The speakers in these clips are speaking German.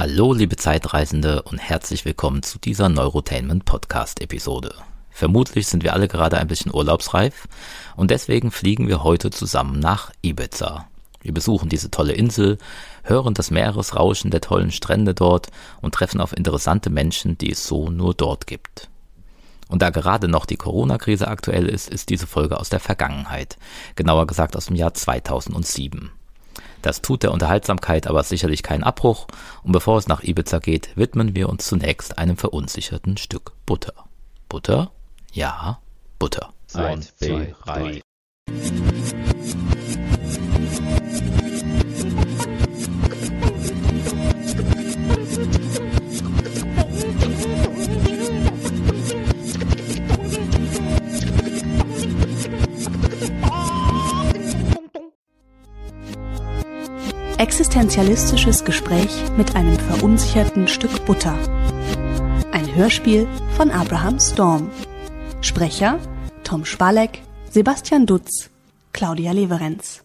Hallo, liebe Zeitreisende und herzlich willkommen zu dieser Neurotainment Podcast Episode. Vermutlich sind wir alle gerade ein bisschen urlaubsreif und deswegen fliegen wir heute zusammen nach Ibiza. Wir besuchen diese tolle Insel, hören das Meeresrauschen der tollen Strände dort und treffen auf interessante Menschen, die es so nur dort gibt. Und da gerade noch die Corona-Krise aktuell ist, ist diese Folge aus der Vergangenheit, genauer gesagt aus dem Jahr 2007. Das tut der Unterhaltsamkeit aber sicherlich keinen Abbruch und bevor es nach Ibiza geht, widmen wir uns zunächst einem verunsicherten Stück Butter. Butter? Ja, Butter. Eins, zwei, drei. Existenzialistisches Gespräch mit einem verunsicherten Stück Butter. Ein Hörspiel von Abraham Storm. Sprecher Tom Spalek, Sebastian Dutz, Claudia Leverenz.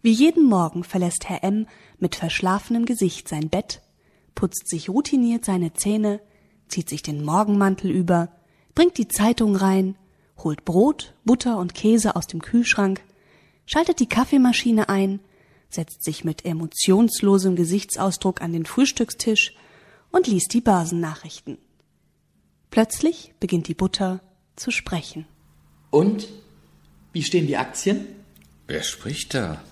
Wie jeden Morgen verlässt Herr M. mit verschlafenem Gesicht sein Bett, putzt sich routiniert seine Zähne, zieht sich den Morgenmantel über, bringt die Zeitung rein, holt Brot, Butter und Käse aus dem Kühlschrank, schaltet die Kaffeemaschine ein, setzt sich mit emotionslosem Gesichtsausdruck an den Frühstückstisch und liest die Börsennachrichten. Plötzlich beginnt die Butter zu sprechen. Und? Wie stehen die Aktien? Wer spricht da?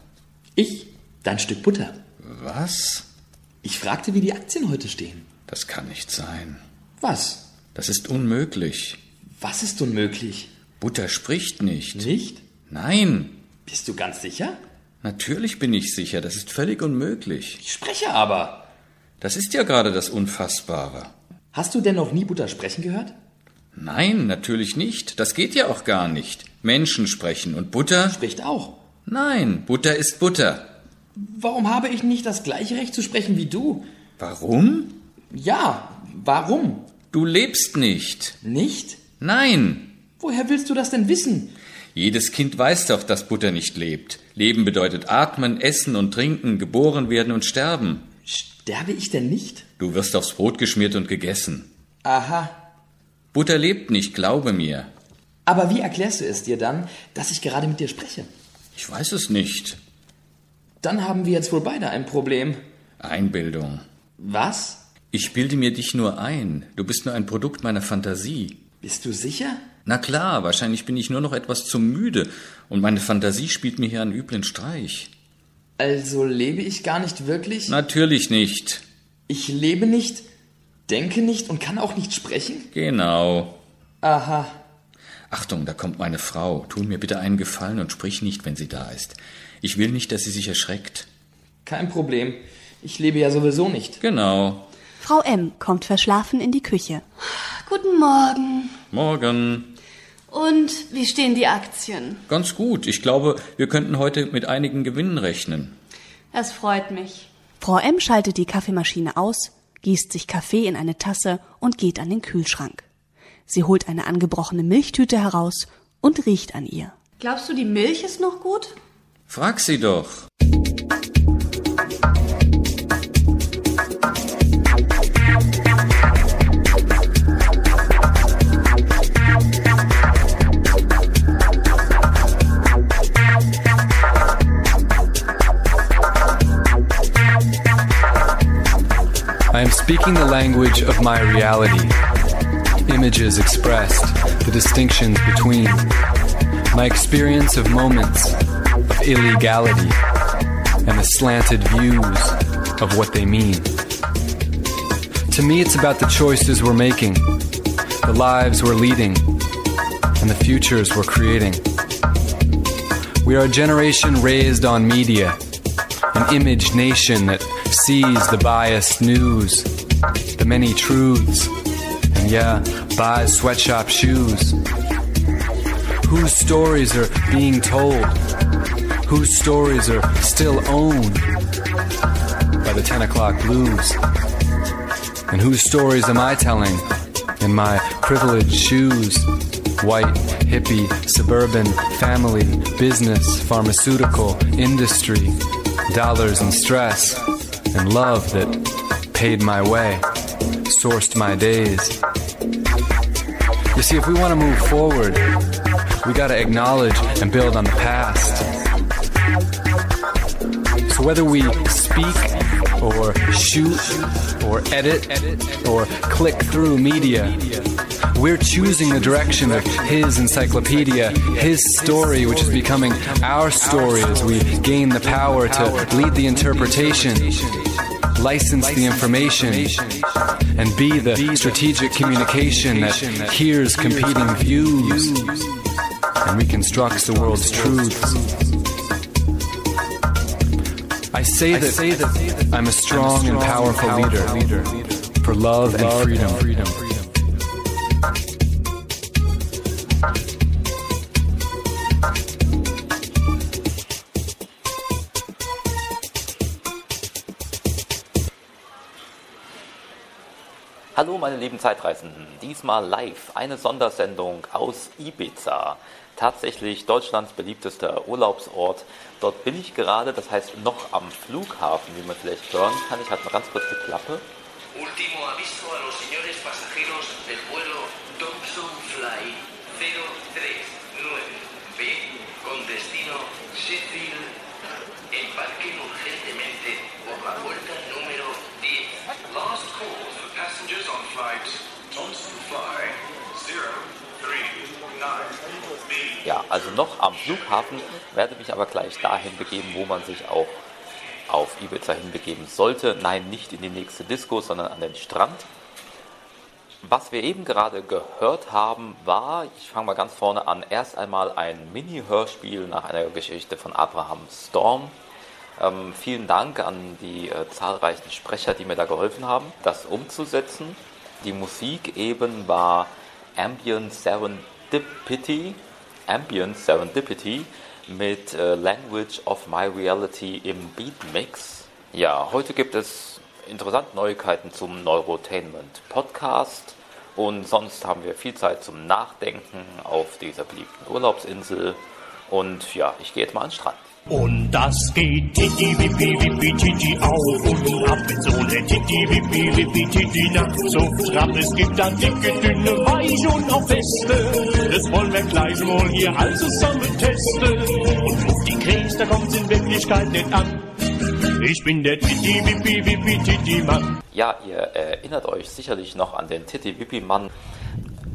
Ich, dein Stück Butter. Was? Ich fragte, wie die Aktien heute stehen. Das kann nicht sein. Was? Das ist unmöglich. Was ist unmöglich? Butter spricht nicht. Nicht? Nein. Bist du ganz sicher? Natürlich bin ich sicher, das ist völlig unmöglich. Ich spreche aber. Das ist ja gerade das Unfassbare. Hast du denn noch nie Butter sprechen gehört? Nein, natürlich nicht. Das geht ja auch gar nicht. Menschen sprechen und Butter. Spricht auch. Nein, Butter ist Butter. Warum habe ich nicht das gleiche Recht zu sprechen wie du? Warum? Ja, warum? Du lebst nicht. Nicht? Nein. Woher willst du das denn wissen? Jedes Kind weiß doch, dass Butter nicht lebt. Leben bedeutet atmen, essen und trinken, geboren werden und sterben. Sterbe ich denn nicht? Du wirst aufs Brot geschmiert und gegessen. Aha. Butter lebt nicht, glaube mir. Aber wie erklärst du es dir dann, dass ich gerade mit dir spreche? Ich weiß es nicht. Dann haben wir jetzt wohl beide ein Problem. Einbildung. Was? Ich bilde mir dich nur ein. Du bist nur ein Produkt meiner Fantasie. Bist du sicher? Na klar, wahrscheinlich bin ich nur noch etwas zu müde und meine Fantasie spielt mir hier einen üblen Streich. Also lebe ich gar nicht wirklich? Natürlich nicht. Ich lebe nicht, denke nicht und kann auch nicht sprechen? Genau. Aha. Achtung, da kommt meine Frau. Tu mir bitte einen Gefallen und sprich nicht, wenn sie da ist. Ich will nicht, dass sie sich erschreckt. Kein Problem. Ich lebe ja sowieso nicht. Genau. Frau M. kommt verschlafen in die Küche. Guten Morgen. Morgen. Und wie stehen die Aktien? Ganz gut. Ich glaube, wir könnten heute mit einigen Gewinnen rechnen. Das freut mich. Frau M. schaltet die Kaffeemaschine aus, gießt sich Kaffee in eine Tasse und geht an den Kühlschrank. Sie holt eine angebrochene Milchtüte heraus und riecht an ihr. Glaubst du, die Milch ist noch gut? Frag sie doch. Speaking the language of my reality. Images expressed, the distinctions between. My experience of moments of illegality and the slanted views of what they mean. To me, it's about the choices we're making, the lives we're leading, and the futures we're creating. We are a generation raised on media, an image nation that sees the biased news, the many truths, and yeah, buys sweatshop shoes. Whose stories are being told? Whose stories are still owned by the 10 o'clock blues? And whose stories am I telling in my privileged shoes? White, hippie, suburban, family, business, pharmaceutical, industry, dollars and stress, and love that paid my way, sourced my days. You see, if we want to move forward, we got to acknowledge and build on the past. So whether we speak or shoot or edit or click through media, we're choosing the direction of his encyclopedia, his story, which is becoming our story as we gain the power to lead the interpretation, license the information, and be the strategic communication that hears competing views and reconstructs the world's truths. I say that, say that I'm a strong and powerful leader for love and freedom. Hallo meine lieben Zeitreisenden, diesmal live eine Sondersendung aus Ibiza. Tatsächlich Deutschlands beliebtester Urlaubsort. Dort bin ich gerade, das heißt noch am Flughafen, wie man vielleicht hören kann. Ich halte mal ganz kurz die Klappe. Último aviso Ja, also noch am Flughafen, werde mich aber gleich dahin begeben, wo man sich auch auf Ibiza hinbegeben sollte. Nein, nicht in die nächste Disco, sondern an den Strand. Was wir eben gerade gehört haben, war, ich fange mal ganz vorne an, erst einmal ein Mini-Hörspiel nach einer Geschichte von Abraham Storm. Ähm, vielen Dank an die äh, zahlreichen Sprecher, die mir da geholfen haben, das umzusetzen. Die Musik eben war Ambient Serendipity, Ambient Serendipity mit äh, Language of My Reality im Beatmix. Ja, heute gibt es interessante Neuigkeiten zum Neurotainment Podcast und sonst haben wir viel Zeit zum Nachdenken auf dieser beliebten Urlaubsinsel und ja, ich gehe jetzt mal an den Strand. Und das geht Titi Wippi Wippi Titi auf und ab mit so ne Titi Wippi Wippi Titi nach so stramm. Es gibt da dicke, dünne, weich und auch feste. Das wollen wir gleich wohl hier all zusammen testen. Und auf die Krebs, da kommt's in Wirklichkeit nicht an. Ich bin der Titi Wippi Wippi Titi Mann. Ja, ihr erinnert euch sicherlich noch an den Titi Wippi Mann.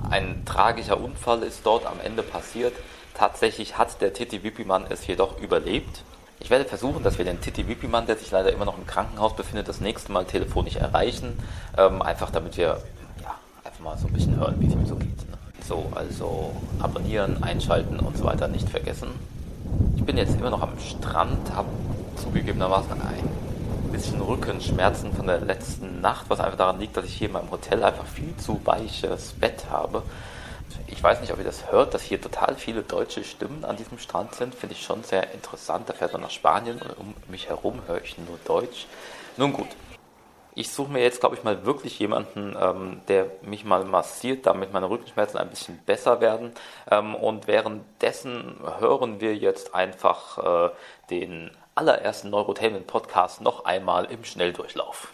Ein tragischer Unfall ist dort am Ende passiert. Tatsächlich hat der Titi Wippi-Mann es jedoch überlebt. Ich werde versuchen, dass wir den Titi Wippi-Mann, der sich leider immer noch im Krankenhaus befindet, das nächste Mal telefonisch erreichen. Ähm, einfach damit wir ja, einfach mal so ein bisschen hören, wie es ihm so geht. Ne? So, also abonnieren, einschalten und so weiter nicht vergessen. Ich bin jetzt immer noch am Strand, habe zugegebenermaßen ein bisschen Rückenschmerzen von der letzten Nacht, was einfach daran liegt, dass ich hier in meinem Hotel einfach viel zu weiches Bett habe. Ich weiß nicht, ob ihr das hört, dass hier total viele deutsche Stimmen an diesem Strand sind. Finde ich schon sehr interessant. Da fährt man nach Spanien und um mich herum höre ich nur Deutsch. Nun gut. Ich suche mir jetzt, glaube ich, mal wirklich jemanden, ähm, der mich mal massiert, damit meine Rückenschmerzen ein bisschen besser werden. Ähm, und währenddessen hören wir jetzt einfach äh, den allerersten Neurotainment Podcast noch einmal im Schnelldurchlauf.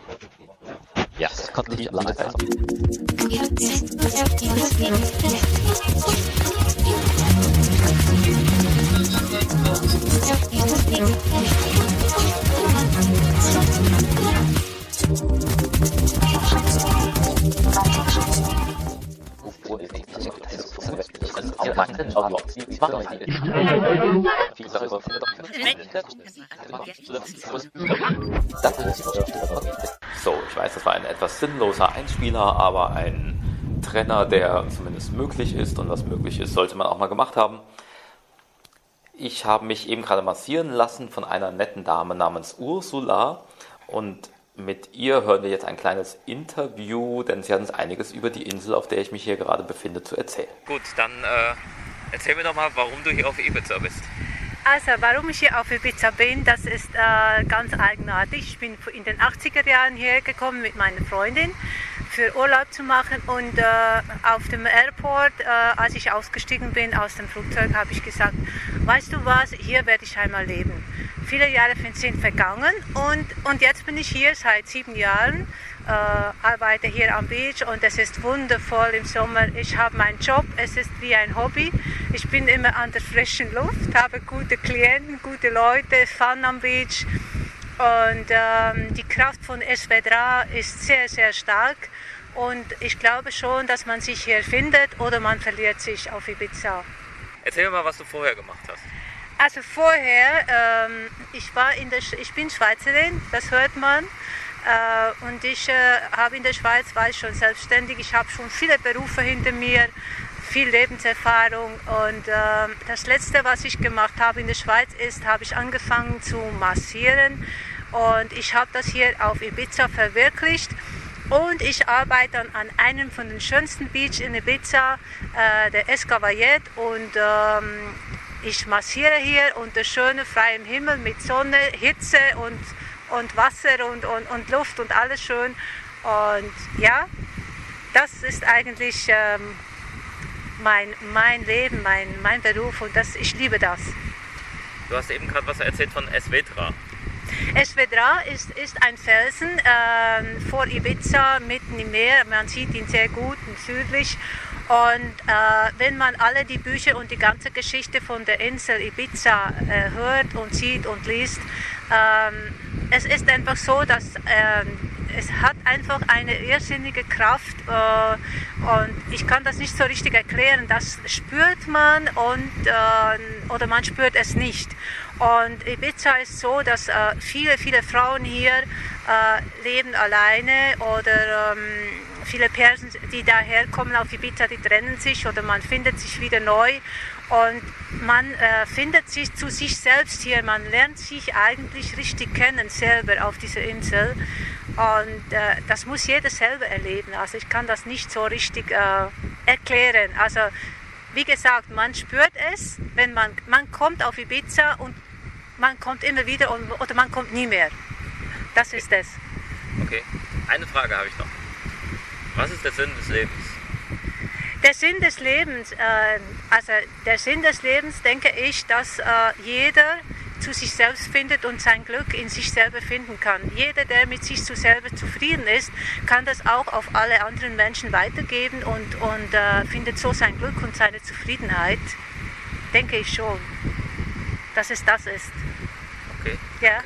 Ja, das konnte nicht lange Zeit. So, ich weiß, das war ein etwas sinnloser Einspieler, aber ein Trenner, der zumindest möglich ist und was möglich ist, sollte man auch mal gemacht haben. Ich habe mich eben gerade massieren lassen von einer netten Dame namens Ursula und mit ihr hören wir jetzt ein kleines Interview, denn sie hat uns einiges über die Insel, auf der ich mich hier gerade befinde, zu erzählen. Gut, dann äh, erzähl mir doch mal, warum du hier auf Ibiza bist. Also, warum ich hier auf Ibiza bin, das ist äh, ganz eigenartig. Ich bin in den 80er Jahren hierher gekommen mit meiner Freundin für Urlaub zu machen und äh, auf dem Airport, äh, als ich ausgestiegen bin aus dem Flugzeug, habe ich gesagt, weißt du was, hier werde ich einmal leben. Viele Jahre sind vergangen und, und jetzt bin ich hier seit sieben Jahren, äh, arbeite hier am Beach und es ist wundervoll im Sommer. Ich habe meinen Job, es ist wie ein Hobby. Ich bin immer an der frischen Luft, habe gute Klienten, gute Leute, Fun am Beach. Und ähm, die Kraft von Esvedra ist sehr, sehr stark. Und ich glaube schon, dass man sich hier findet oder man verliert sich auf Ibiza. Erzähl mir mal, was du vorher gemacht hast. Also vorher, ähm, ich, war in der, ich bin Schweizerin, das hört man. Äh, und ich äh, habe in der Schweiz, war ich schon selbstständig. Ich habe schon viele Berufe hinter mir, viel Lebenserfahrung. Und äh, das Letzte, was ich gemacht habe in der Schweiz, ist, habe ich angefangen zu massieren. Und ich habe das hier auf Ibiza verwirklicht. Und ich arbeite an einem von den schönsten Beaches in Ibiza, äh, der Escavayet. Und ähm, ich massiere hier unter schönem freiem Himmel mit Sonne, Hitze und, und Wasser und, und, und Luft und alles schön. Und ja, das ist eigentlich ähm, mein, mein Leben, mein, mein Beruf und das, ich liebe das. Du hast eben gerade was erzählt von Esvedra. Esvedra ist, ist ein Felsen äh, vor Ibiza mitten im Meer. Man sieht ihn sehr gut und südlich. Und äh, wenn man alle die Bücher und die ganze Geschichte von der Insel Ibiza äh, hört und sieht und liest, ähm, es ist einfach so, dass ähm, es hat einfach eine irrsinnige Kraft äh, und ich kann das nicht so richtig erklären. Das spürt man und, äh, oder man spürt es nicht. Und Ibiza ist so, dass äh, viele, viele Frauen hier äh, leben alleine oder ähm, viele Persen, die daherkommen auf Ibiza, die trennen sich oder man findet sich wieder neu und man äh, findet sich zu sich selbst hier, man lernt sich eigentlich richtig kennen selber auf dieser Insel und äh, das muss jeder selber erleben. Also ich kann das nicht so richtig äh, erklären. Also wie gesagt, man spürt es, wenn man, man kommt auf Ibiza und man kommt immer wieder und, oder man kommt nie mehr. Das ist es. Okay, eine Frage habe ich noch. Was ist der Sinn des Lebens? Der Sinn des Lebens, äh, also der Sinn des Lebens, denke ich, dass äh, jeder zu sich selbst findet und sein Glück in sich selber finden kann. Jeder, der mit sich zu selber zufrieden ist, kann das auch auf alle anderen Menschen weitergeben und, und äh, findet so sein Glück und seine Zufriedenheit. Denke ich schon, dass es das ist. Okay. Ja.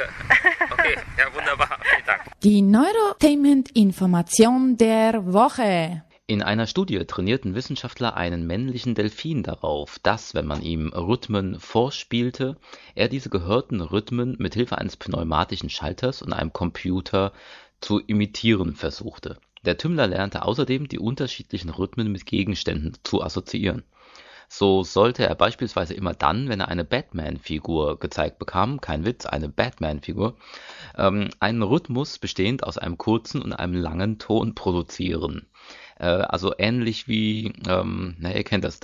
Okay, ja, wunderbar. Vielen Dank. Die Neurotainment-Information der Woche. In einer Studie trainierten Wissenschaftler einen männlichen Delfin darauf, dass, wenn man ihm Rhythmen vorspielte, er diese gehörten Rhythmen mit Hilfe eines pneumatischen Schalters und einem Computer zu imitieren versuchte. Der Tümmler lernte außerdem, die unterschiedlichen Rhythmen mit Gegenständen zu assoziieren. So sollte er beispielsweise immer dann, wenn er eine Batman-Figur gezeigt bekam, kein Witz, eine Batman-Figur, ähm, einen Rhythmus bestehend aus einem kurzen und einem langen Ton produzieren. Äh, also ähnlich wie, ähm, na, ihr kennt das,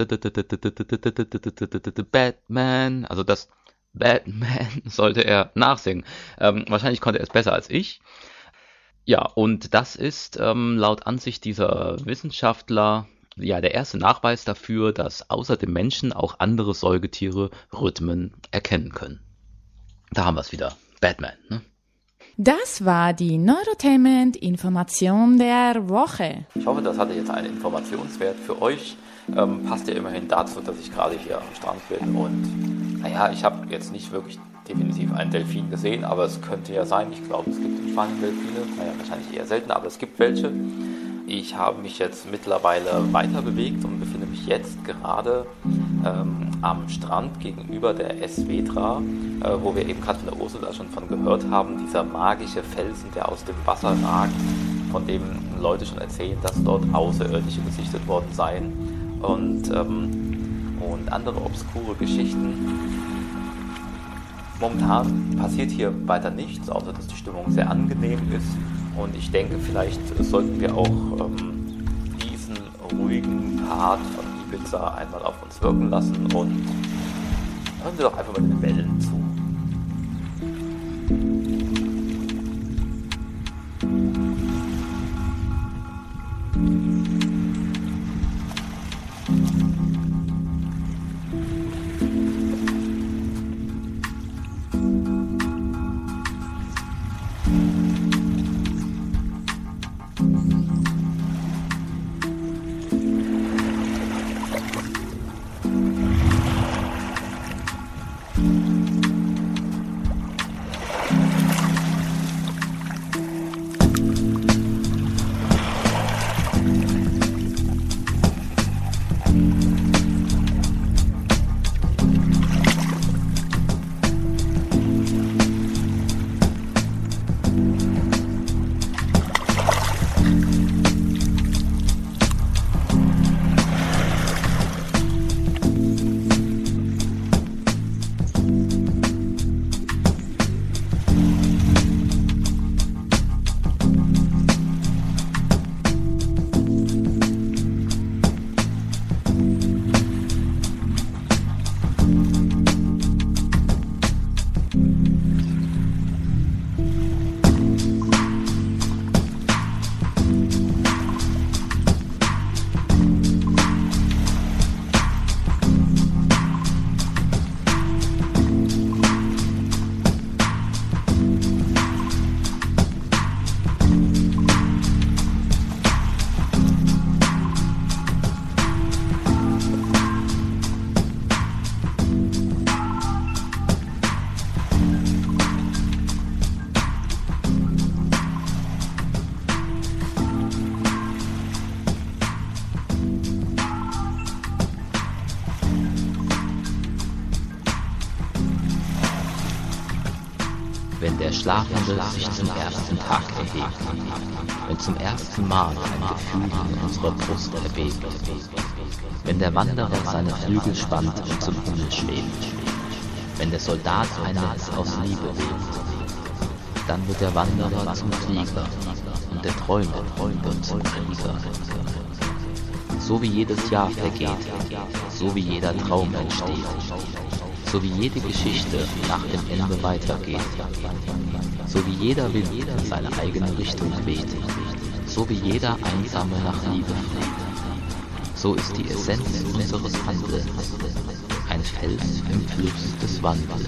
Batman, also das Batman sollte er nachsingen. Ähm, wahrscheinlich konnte er es besser als ich. Ja, und das ist ähm, laut Ansicht dieser Wissenschaftler ja der erste Nachweis dafür, dass außer dem Menschen auch andere Säugetiere Rhythmen erkennen können. Da haben wir es wieder. Batman, ne? Das war die Neurotainment-Information der Woche. Ich hoffe, das hatte jetzt einen Informationswert für euch. Ähm, passt ja immerhin dazu, dass ich gerade hier am Strand bin und naja, ich habe jetzt nicht wirklich definitiv einen Delfin gesehen, aber es könnte ja sein. Ich glaube, es gibt in Spanien Delfine, naja, wahrscheinlich eher selten, aber es gibt welche. Ich habe mich jetzt mittlerweile weiter bewegt und befinde mich jetzt gerade ähm, am Strand gegenüber der Esvedra, äh, wo wir eben gerade von der Ursula schon von gehört haben, dieser magische Felsen, der aus dem Wasser ragt, von dem Leute schon erzählen, dass dort Außerirdische gesichtet worden seien und, ähm, und andere obskure Geschichten. Momentan passiert hier weiter nichts, außer dass die Stimmung sehr angenehm ist Und ich denke, vielleicht sollten wir auch ähm, diesen ruhigen Part Ibiza einmal auf uns wirken lassen und hören wir doch einfach mal den Wellen zu. Schlafende sich zum ersten Tag erhebt, wenn zum ersten Mal ein Gefühl in unserer Brust erbebt, wenn der Wanderer seine Flügel spannt und zum Himmel schwebt, wenn der Soldat ein Netz aus Liebe webt, dann wird der Wanderer zum Flieger und der Träumer wird zum Krieger. So wie jedes Jahr vergeht, so wie jeder Traum entsteht, so wie jede Geschichte nach dem Ende weitergeht, so wie jeder Wind in seine eigene Richtung weht, so wie jeder Einsame nach Liebe fleht. So ist die Essenz unseres Handelns ein Fels im Fluss des Wandels.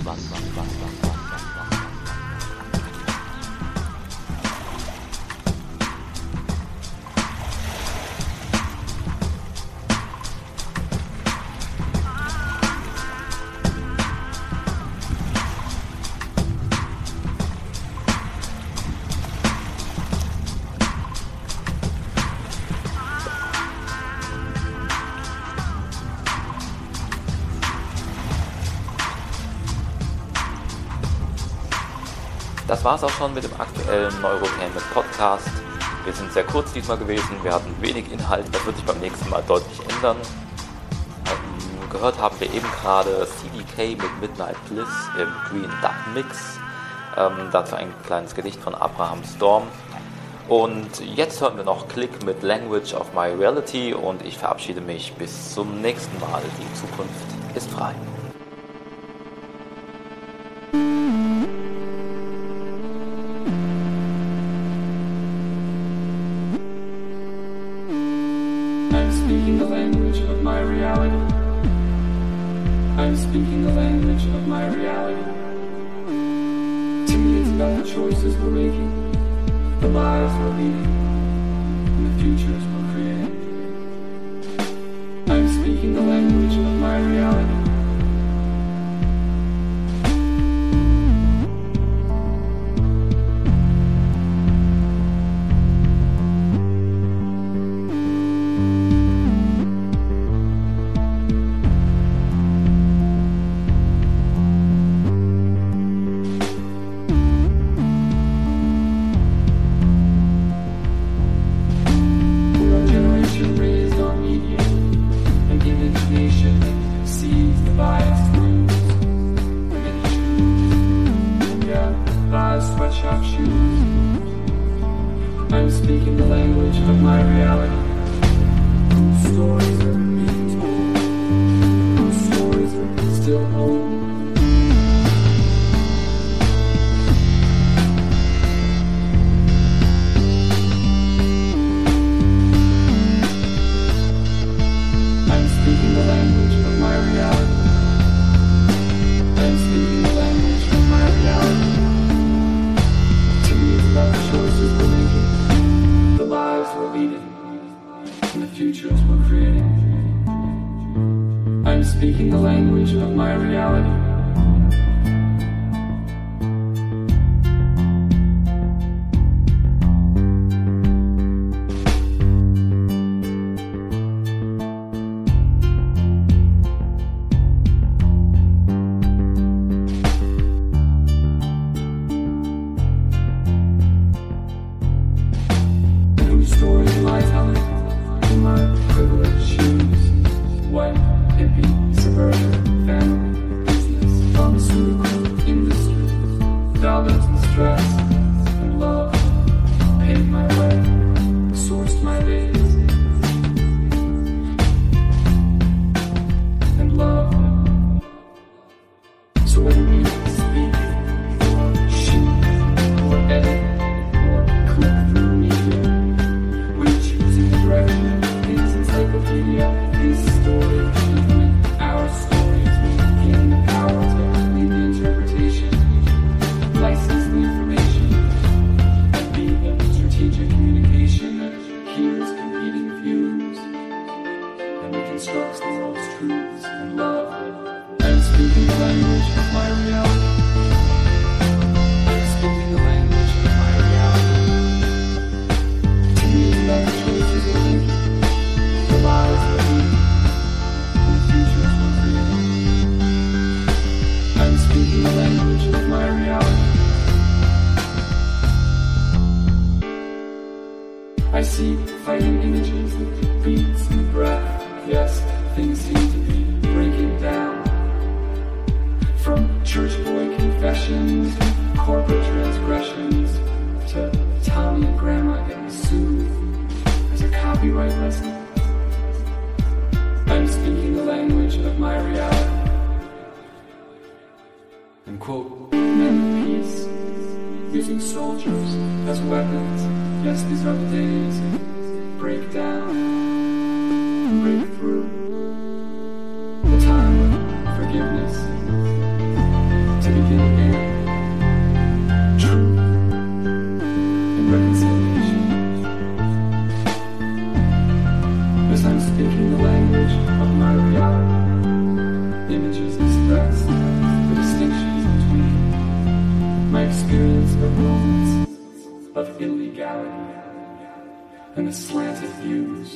Das war es auch schon mit dem aktuellen Neurotainment Podcast. Wir sind sehr kurz diesmal gewesen, wir hatten wenig Inhalt, das wird sich beim nächsten Mal deutlich ändern. Ähm, gehört haben wir eben gerade CDK mit Midnight Bliss im Green Duck Mix. Ähm, dazu ein kleines Gedicht von Abraham Storm. Und jetzt hören wir noch Click mit Language of My Reality und ich verabschiede mich bis zum nächsten Mal. Die Zukunft ist frei. Speaking the language of my reality. I'm speaking the language of my reality. To me, it's about the choices we're making, the lives we're leading, and the futures we're creating. I'm speaking the language of my reality. we're leading and the futures we're creating. I'm speaking the language of my reality. using soldiers as weapons. Yes, these are the days. Break down, break through. The time of forgiveness. reality and the slanted views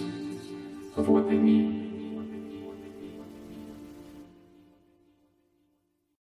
of what they mean.